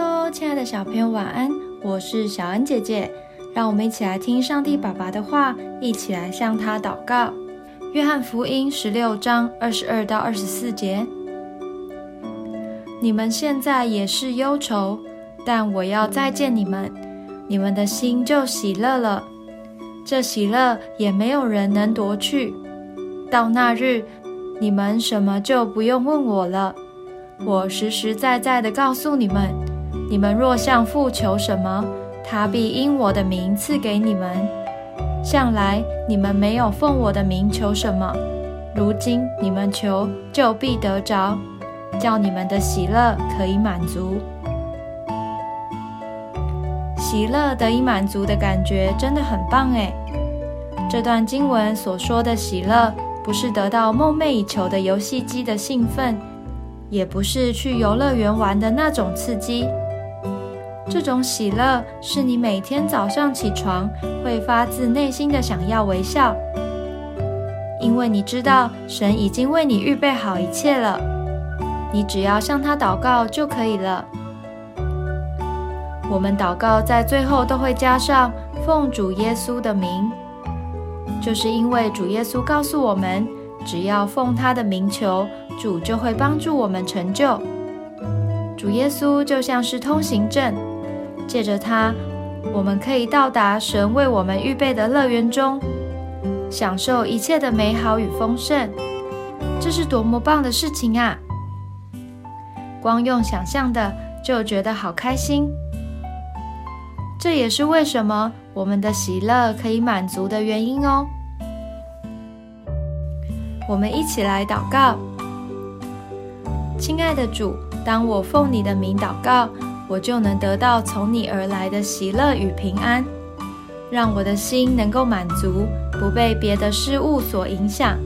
Hello，亲爱的小朋友，晚安！我是小恩姐姐，让我们一起来听上帝爸爸的话，一起来向他祷告。约翰福音十六章二十二到二十四节：你们现在也是忧愁，但我要再见你们，你们的心就喜乐了。这喜乐也没有人能夺去。到那日，你们什么就不用问我了。我实实在在的告诉你们：你们若向父求什么，他必因我的名赐给你们。向来你们没有奉我的名求什么，如今你们求，就必得着，叫你们的喜乐可以满足。喜乐得以满足的感觉真的很棒诶。这段经文所说的喜乐，不是得到梦寐以求的游戏机的兴奋。也不是去游乐园玩的那种刺激，这种喜乐是你每天早上起床会发自内心的想要微笑，因为你知道神已经为你预备好一切了，你只要向他祷告就可以了。我们祷告在最后都会加上奉主耶稣的名，就是因为主耶稣告诉我们。只要奉他的名求，主就会帮助我们成就。主耶稣就像是通行证，借着它，我们可以到达神为我们预备的乐园中，享受一切的美好与丰盛。这是多么棒的事情啊！光用想象的就觉得好开心。这也是为什么我们的喜乐可以满足的原因哦。我们一起来祷告，亲爱的主，当我奉你的名祷告，我就能得到从你而来的喜乐与平安，让我的心能够满足，不被别的事物所影响。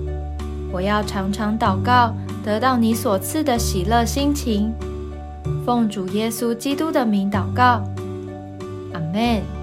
我要常常祷告，得到你所赐的喜乐心情。奉主耶稣基督的名祷告，阿门。